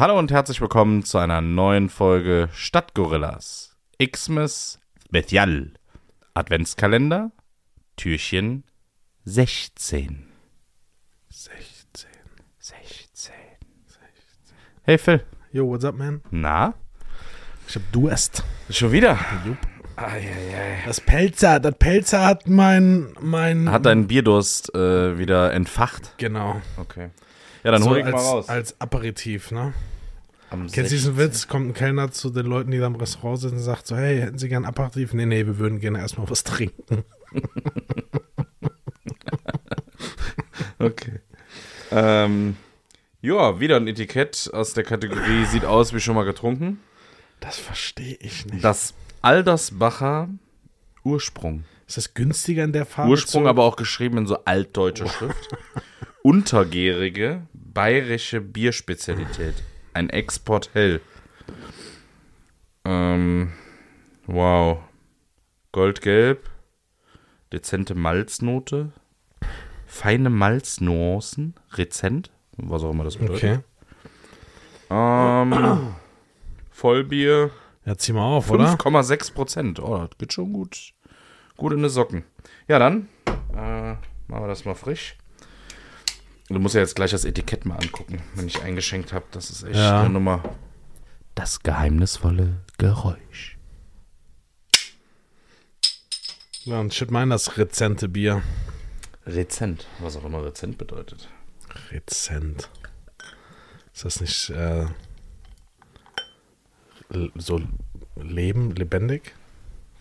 Hallo und herzlich willkommen zu einer neuen Folge Stadtgorillas. Xmas Special. Adventskalender, Türchen 16. 16. 16. Hey Phil. Yo, what's up, man? Na? Ich hab Durst. Schon wieder? Jupp. Eieiei. Das Pelzer, das Pelzer hat mein, mein. Hat dein Bierdurst äh, wieder entfacht? Genau. Okay. Ja, dann so hol ich als, mal raus. als Aperitif, ne? Am Kennst du diesen Witz? Kommt ein Kellner zu den Leuten, die da im Restaurant sitzen und sagt so, hey, hätten Sie gern Aperitif? Nee, nee, wir würden gerne erstmal was trinken. Okay. Ähm, ja, wieder ein Etikett aus der Kategorie sieht aus wie schon mal getrunken. Das verstehe ich nicht. Das Aldersbacher Ursprung. Ist das günstiger in der Farbe? Ursprung zu- aber auch geschrieben in so altdeutscher Schrift. Untergärige bayerische Bierspezialität. Ein Export hell. Ähm, wow. Goldgelb. Dezente Malznote. Feine Malznuancen. Rezent. Was auch immer das bedeutet. Okay. Ähm, Vollbier. Ja, zieh mal auf, oder? 5,6 Prozent. Oh, das geht schon gut. Gut in die Socken. Ja, dann äh, machen wir das mal frisch. Du musst ja jetzt gleich das Etikett mal angucken, wenn ich eingeschenkt habe. Das ist echt Ja. eine Nummer. Das geheimnisvolle Geräusch. Ja, und shit, mein das rezente Bier. Rezent, was auch immer Rezent bedeutet. Rezent. Ist das nicht äh, so leben, lebendig?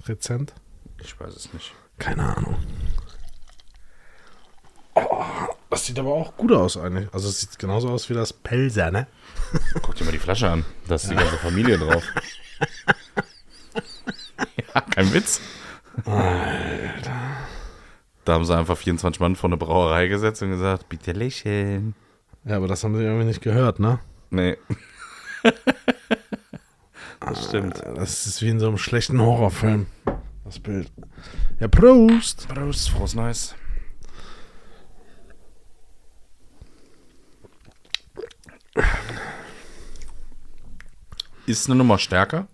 Rezent? Ich weiß es nicht. Keine Ahnung. Oh, das sieht aber auch gut aus eigentlich. Also es sieht genauso aus wie das Pelzer, ne? Guck dir mal die Flasche an. Da ist die ganze Familie drauf. ja, kein Witz. Da haben sie einfach 24 Mann vor eine Brauerei gesetzt und gesagt, bitte lächeln. Ja, aber das haben sie irgendwie nicht gehört, ne? Nee. das stimmt. Das ist wie in so einem schlechten Horrorfilm. Das Bild. Ja, Prost! Prost, frohes Neues. Ist eine Nummer stärker.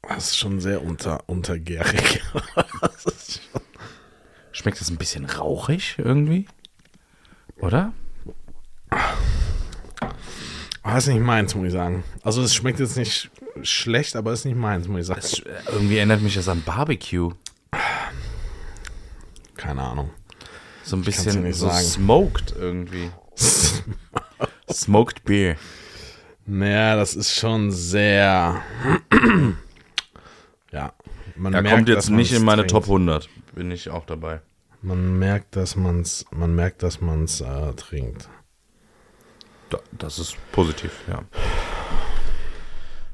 Das ist schon sehr unter, untergärig. das schon Schmeckt das ein bisschen rauchig irgendwie? Oder? Ah, ist nicht meins, muss ich sagen. Also es schmeckt jetzt nicht schlecht, aber ist nicht meins, muss ich sagen. Es, irgendwie erinnert mich das an Barbecue. Keine Ahnung. So ein bisschen so sagen. smoked irgendwie. Smoked Beer. Naja, das ist schon sehr. ja. Man Er merkt, kommt jetzt nicht in meine trinkt. Top 100. Bin ich auch dabei. Man merkt, dass man's, man merkt, dass man's äh, trinkt. Da, das ist positiv, ja.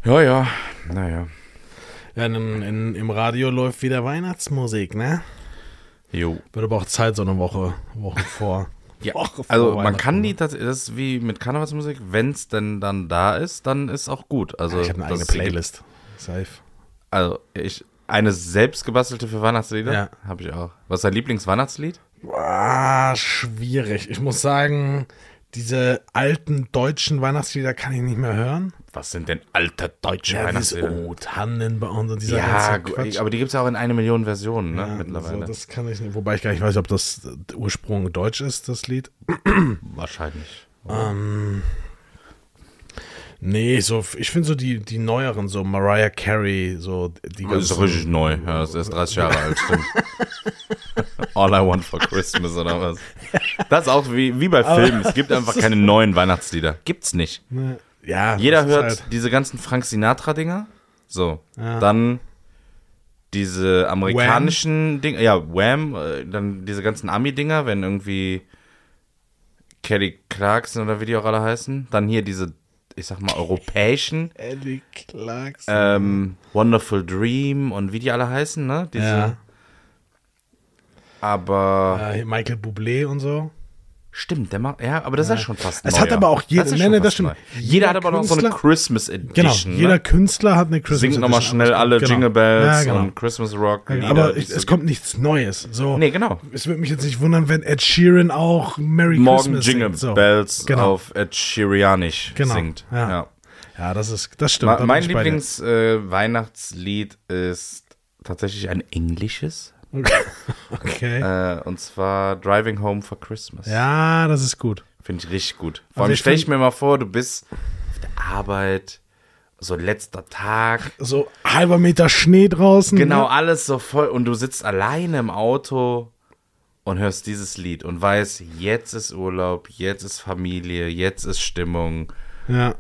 Ja, ja. Naja. Ja, in, in, im Radio läuft wieder Weihnachtsmusik, ne? Jo. Wird aber auch Zeit so eine Woche, Woche vor. Ja, Woche also man kann ne? die, das ist wie mit Karnevalsmusik, wenn es denn dann da ist, dann ist auch gut. Also, Ich habe eine eigene ist- Playlist. Safe. Also, ich, eine selbstgebastelte für Weihnachtslieder Ja. habe ich auch. Was ist dein Lieblingsweihnachtslied? Ah, schwierig. Ich muss sagen, diese alten deutschen Weihnachtslieder kann ich nicht mehr hören. Was sind denn alte deutsche Ja, Weihnachtslieder? Oh, Tannenbaum und dieser Ja, ganze aber die gibt es auch in eine Million Versionen, ne, Ja, mittlerweile. Also das kann ich nicht. Wobei ich gar nicht weiß, ob das der Ursprung deutsch ist, das Lied. Wahrscheinlich. Ähm, nee, so, ich finde so die, die neueren, so Mariah Carey, so die Das ist ganzen- richtig neu. Ja, das ist erst 30 Jahre alt, stimmt. All I Want for Christmas oder was? Das ist auch wie, wie bei Filmen. Es gibt einfach keine neuen Weihnachtslieder. Gibt's nicht. Ja, Jeder hört halt- diese ganzen Frank Sinatra-Dinger. So. Ja. Dann diese amerikanischen Dinger. Ja, Wham. äh, Dann diese ganzen Ami-Dinger, wenn irgendwie Kelly Clarkson oder wie die auch alle heißen. Dann hier diese, ich sag mal, europäischen. Eddie Clarkson. Ähm, Wonderful Dream und wie die alle heißen, ne? Diese, ja. Aber Äh, Michael Bublé und so. Stimmt, der macht, ja, aber das ist ja schon fast Es neu, hat aber auch jeder- nee, nee, das stimmt. Jeder, Jeder hat aber noch so eine Künstler- Christmas Genau, Edition. jeder ne? Künstler hat eine Christmas Singt nochmal Edition schnell alle genau. Jingle Bells Ja, genau. und Christmas Rock. Lieder, aber ich, so es kommt nichts Neues. So, Nee, genau. Es würde mich jetzt nicht wundern, wenn Ed Sheeran auch Merry Morgen Christmas Jingle singt. So. Bells Genau. auf Ed Sheeranisch Genau, singt. ja. Ja. Ja, das ist, das stimmt. Ma mein. Lieblings-Weihnachtslied ist tatsächlich ein englisches. Okay. Äh, und zwar Driving Home for Christmas. Ja, das ist gut. Finde ich richtig gut. Vor Also allem stelle ich mir mal vor, du bist auf der Arbeit, so letzter Tag, So halber Meter Schnee draußen. genau Ne? alles so voll und du sitzt alleine im Auto und hörst dieses Lied und weißt, jetzt ist Urlaub, jetzt ist Familie, jetzt ist Stimmung Ja.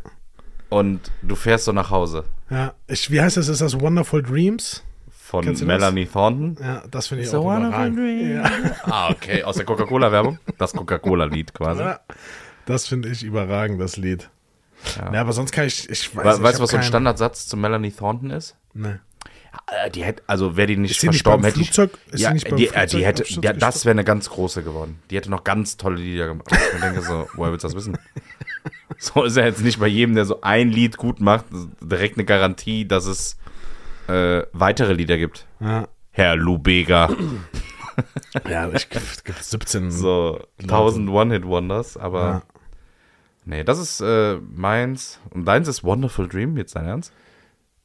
und du fährst so nach Hause Ja. Ich, wie heißt das? Ist das Wonderful Dreams? Von du das? Melanie Thornton. Ja, das finde ich So auch überragend. Ja. Ah, okay, aus der Coca-Cola-Werbung. Das Coca-Cola-Lied quasi. Ja. Das finde ich überragend, das Lied. Ja. aber sonst kann ich, ich weiß We ich weißt du, was so ein Standardsatz zu Melanie Thornton ist? Nee. Äh, Die hätte, also wäre die nicht Ist nicht verstorben, hätte ich. Flugzeug- ja, nicht beim die, äh, die hätte, ja, das wäre eine ganz große geworden. Die hätte noch ganz tolle Lieder gemacht. Ich denke so, woher willst du das wissen? So ist ja jetzt nicht bei jedem, der so ein Lied gut macht, direkt eine Garantie, dass es äh, weitere Lieder gibt. Ja, Herr Lubega. ja ich es gibt 17. So 1000 One-Hit-Wonders, aber Ja. nee, das ist äh, meins. Und deins ist Wonderful Dream, jetzt dein Ernst?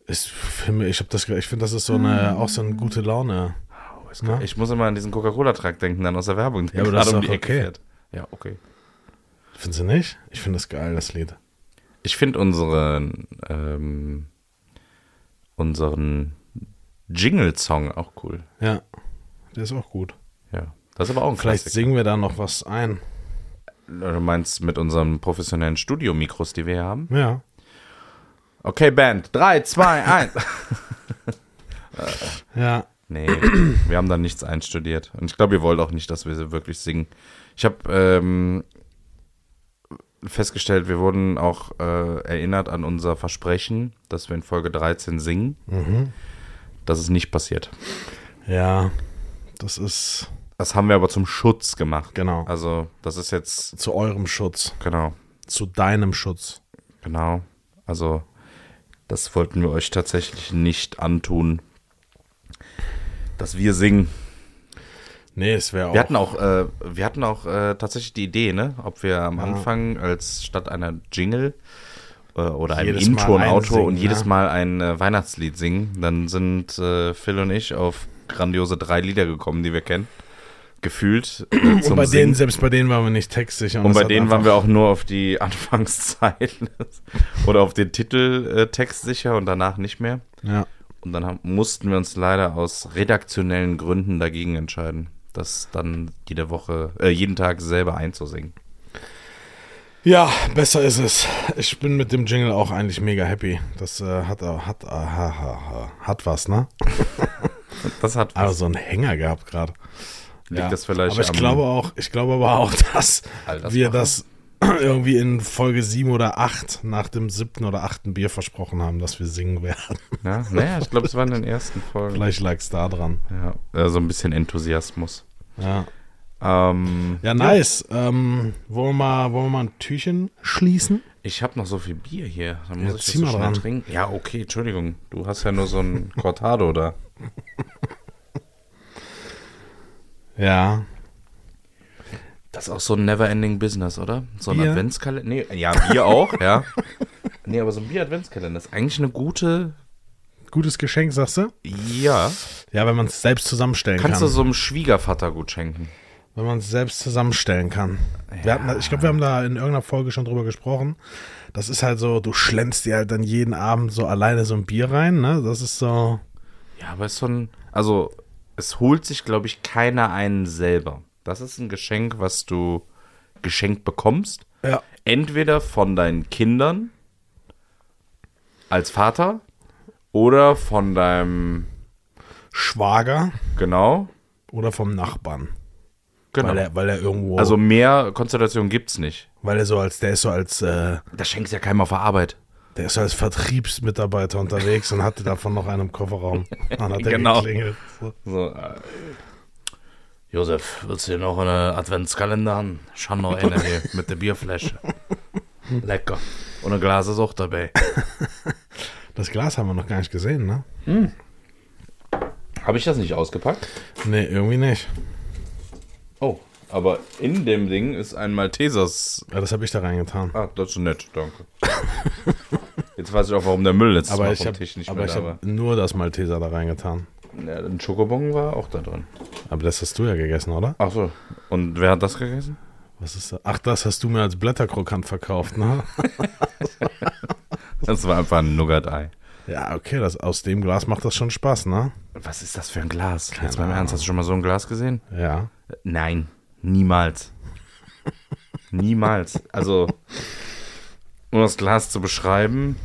Ist für mich, ich das, ich finde, das ist so eine, auch so eine gute Laune. Na? Ich muss immer an diesen Coca-Cola-Trag denken, dann aus der Werbung, Ja, aber das ist doch okay. Ja, okay. Findest du nicht? Ich finde das geil, das Lied. Ich finde unseren, ähm, unseren Jingle-Song auch cool. Ja, der ist auch gut. Ja. Das ist aber auch ein Vielleicht Klassiker. singen wir da noch was ein. Du meinst mit unseren professionellen Studio-Mikros, die wir hier haben? Ja. Okay, Band. 3, 2, 1. Ja. Nee, wir haben da nichts einstudiert. Und ich glaube, ihr wollt auch nicht, dass wir sie wirklich singen. Ich habe ähm, festgestellt, wir wurden auch äh, erinnert an unser Versprechen, dass wir in Folge 13 singen. Das ist nicht passiert. Ja. Das ist Das haben wir aber zum Schutz gemacht. Genau. Also, das ist jetzt, zu eurem Schutz. genau, Zu deinem Schutz. genau. Also, das wollten wir euch tatsächlich nicht antun, dass wir singen. Nee, es wäre auch. Wir hatten auch, äh, wir hatten auch äh, tatsächlich die Idee, ne? Ob wir am Anfang als statt einer Jingle äh, oder einem Jedes Mal Intro ein Outro singen, und jedes ja. Mal ein äh, Weihnachtslied singen, dann sind äh, Phil und ich auf grandiose drei Lieder gekommen, die wir kennen. Gefühlt. Äh, und bei Singen. denen, selbst bei denen waren wir nicht textsicher. Und das bei denen waren wir auch nur auf die Anfangszeilen oder auf den Titel textsicher und danach nicht mehr. Ja. Und dann haben, mussten wir uns leider aus redaktionellen Gründen dagegen entscheiden, das dann jede Woche, äh, jeden Tag selber einzusingen. Ja, besser ist es. Ich bin mit dem Jingle auch eigentlich mega happy. Das äh, hat, äh, hat, äh, ha, ha, ha, hat was, ne? Das hat Aber so einen Hänger gehabt gerade. Liegt das vielleicht Aber ich glaube auch, ich glaube aber auch, dass Altersmacher? wir das irgendwie in Folge 7 oder 8 nach dem siebten oder achten Bier versprochen haben, dass wir singen werden. Ja, naja, ich glaube, es war in den ersten Folgen. Vielleicht lag es da dran. Ja, äh, so ein bisschen Enthusiasmus. Ja, Ähm, ja nice. Ähm, wollen, wir mal, wollen wir mal ein Türchen schließen? ich habe noch so viel Bier hier. Dann Ja, muss ich das zieh so mal schnell dran. trinken. Ja, okay, Entschuldigung. Du hast ja nur so ein Cortado da. Ja. Das ist auch so ein never-ending Business, oder? So ein Bier? Adventskalender. Nee, ja, Bier auch, ja. Nee, aber so ein Bier-Adventskalender ist eigentlich eine gute. Gutes Geschenk, sagst du? Ja. Ja, wenn man es selbst zusammenstellen Kannst kann. du so einem Schwiegervater gut schenken. wenn man es selbst zusammenstellen kann. Wir hatten, ich glaube, wir haben da in irgendeiner Folge schon drüber gesprochen. Das ist halt so, du schlänzt dir halt dann jeden Abend so alleine so ein Bier rein, ne? Das ist so. Ja, aber ist so ein. Also, es holt sich, glaube ich, keiner einen selber. Das ist ein Geschenk, was du geschenkt bekommst. Ja. Entweder von deinen Kindern als Vater oder von deinem. Schwager Genau. oder vom Nachbarn. Genau. Weil er, weil er irgendwo. also mehr Konstellation gibt's nicht. weil er so als, der ist so als, äh, Das schenkst ja keinem auf der Arbeit. der ist so als Vertriebsmitarbeiter unterwegs und hatte davon noch einen im Kofferraum. Dann hat er Genau. geklingelt. So. So, äh, Josef, willst du hier noch einen Adventskalender haben? Schon noch eine hier mit der Bierflasche. Lecker. Und ein Glas ist auch dabei. Das Glas haben wir noch gar nicht gesehen, ne? Habe ich das nicht ausgepackt? Nee, irgendwie nicht. Oh, aber in dem Ding ist ein Maltesers. Ja, das habe ich da reingetan. Ah, das ist nett, danke. Jetzt weiß ich auch, warum der Müll letztes Aber Mal ich vom habe Tisch nicht aber mehr ich da war. hab nur das Malteser da reingetan. Ja, ein Schokobon war auch da drin. Aber das hast du ja gegessen, oder? Ach so. Und wer hat das gegessen? Was ist das? Ach, das hast du mir als Blätterkrokant verkauft, ne? Das war einfach ein Nougat-Ei. ja, okay, das, aus dem Glas macht das schon Spaß, ne? Was ist das für ein Glas? Jetzt mal im. Ernst, hast du schon mal so ein Glas gesehen? Ja. Nein, niemals. niemals. Also, um das Glas zu beschreiben,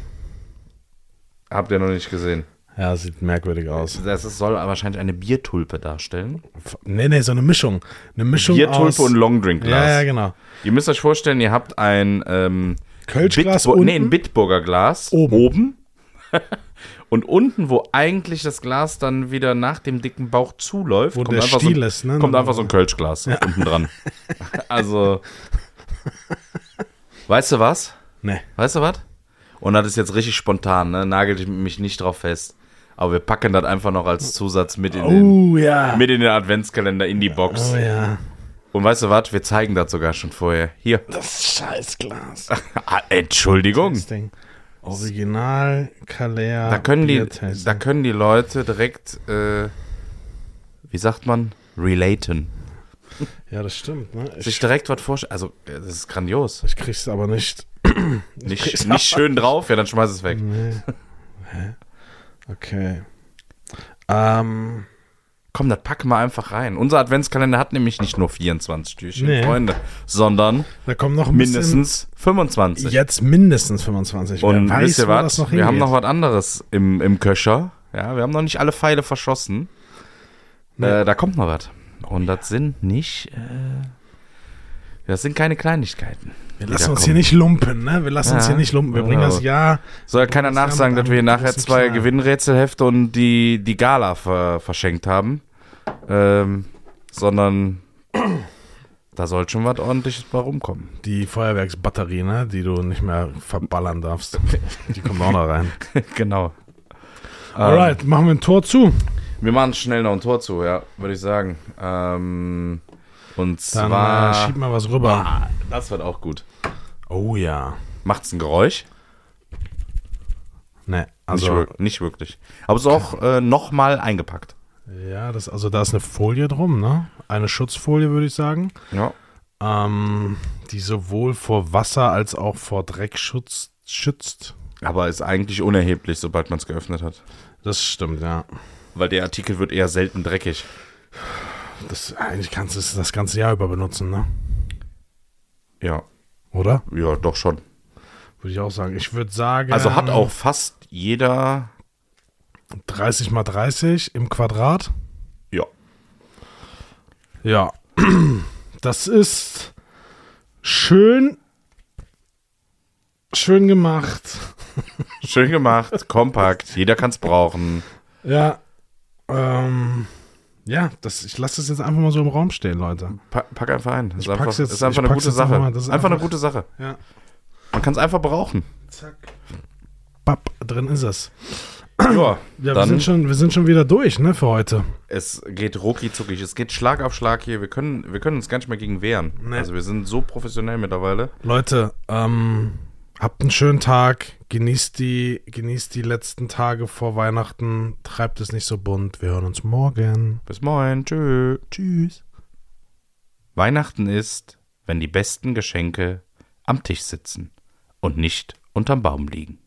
habt ihr noch nicht gesehen. Ja, sieht merkwürdig aus. Das ist- soll wahrscheinlich eine Biertulpe darstellen. Nee, nee, so eine Mischung. Eine Mischung Biertulpe aus... und Longdrinkglas. Ja, ja, genau. Ihr müsst euch vorstellen, ihr habt ein ähm, Kölschglas Bitbur- Nee, ein unten? Bitburger Glas Oben. und unten, wo eigentlich das Glas dann wieder nach dem dicken Bauch zuläuft, Wo kommt, einfach, so, ist, ne? kommt einfach so ein Kölschglas unten dran. Also, weißt du was? Nee. Weißt du was? Und das ist jetzt richtig spontan, ne? Nagelt mich nicht drauf fest. Aber wir packen das einfach noch als Zusatz mit in, den, Oh, ja. mit in den Adventskalender in die Box. Oh, ja. Und weißt du was? Wir zeigen das sogar schon vorher. Hier. Das Scheißglas. Ah, Entschuldigung. Das Ding. Original Kalea. Da können die, da können die Leute direkt, äh, wie sagt man, relaten. Ja, das stimmt, ne? Ich, Sich direkt was vorstellen. Also, das ist grandios. ich krieg's aber nicht. Nicht, nicht schön drauf, ja, dann schmeiß es weg. Nee. Hä? Okay. Ähm, Komm, das packen wir einfach rein. Unser Adventskalender hat nämlich nicht nur 24 Türchen, Nee. Freunde, sondern da kommen noch mindestens 25. Jetzt mindestens 25. Und Wer wisst ihr was? wir haben noch was anderes im, im Köcher. Ja, wir haben noch nicht alle Pfeile verschossen. Äh, da kommt noch was. Und das sind nicht, äh, das sind keine Kleinigkeiten. Wir lassen uns kommen. hier nicht lumpen, ne? Wir lassen uns Ja. hier nicht lumpen. Wir bringen Genau. das Jahr. Soll ja keiner nachsagen, dass wir dann nachher zwei. Gewinnrätselhefte und die, die Gala ver, verschenkt haben. Ähm, sondern da soll schon was ordentliches bei rumkommen. Die Feuerwerksbatterie, ne? Die du nicht mehr verballern darfst. Die kommt auch noch rein. genau. Ähm, Alright, machen wir ein Tor zu. Wir machen schnell noch ein Tor zu, ja, würde ich sagen. Ähm, und Dann zwar. äh, schieb mal was rüber. Ah, das wird auch gut. Oh ja. Macht's ein Geräusch? Ne, Also, nicht, wir nicht wirklich. Aber es ist auch äh, nochmal eingepackt. Ja, das, also da ist eine Folie drum, ne? Eine Schutzfolie, würde ich sagen. Ja. Ähm, die sowohl vor Wasser als auch vor Dreck schützt. schützt. Aber ist eigentlich unerheblich, sobald man es geöffnet hat. Das stimmt, ja. Weil der Artikel wird eher selten dreckig. Das, eigentlich kannst du es das ganze Jahr über benutzen, ne? Ja. Oder? Ja, doch schon. Würde ich auch sagen. Ich würde sagen. Also hat auch fast jeder. 30 mal 30 im Quadrat. Ja. Ja. Das ist schön. Schön gemacht. Schön gemacht, kompakt. Jeder kann es brauchen. Ja. Ähm, ja, das, ich lasse das jetzt einfach mal so im Raum stehen, Leute. Pack, pack einfach ein. Das ist einfach, jetzt- ist einfach eine gute einfach Sache. Das ist einfach, eine einfach- gute Sache. Ja. Man kann es einfach brauchen. Zack. Papp, drin ist es. Ja, Ja, wir sind, schon, wir sind schon wieder durch, ne, für heute. es geht rucki zuckig. Es geht Schlag auf Schlag hier. Wir können, wir können uns gar nicht mehr gegen wehren. Nee. Also wir sind so professionell mittlerweile. Leute, ähm, habt einen schönen Tag. Genießt die, genießt die letzten Tage vor Weihnachten. Treibt es nicht so bunt. Wir hören uns morgen. Bis morgen. Tschö. Tschüss. Weihnachten ist, wenn die besten Geschenke am Tisch sitzen und nicht unterm Baum liegen.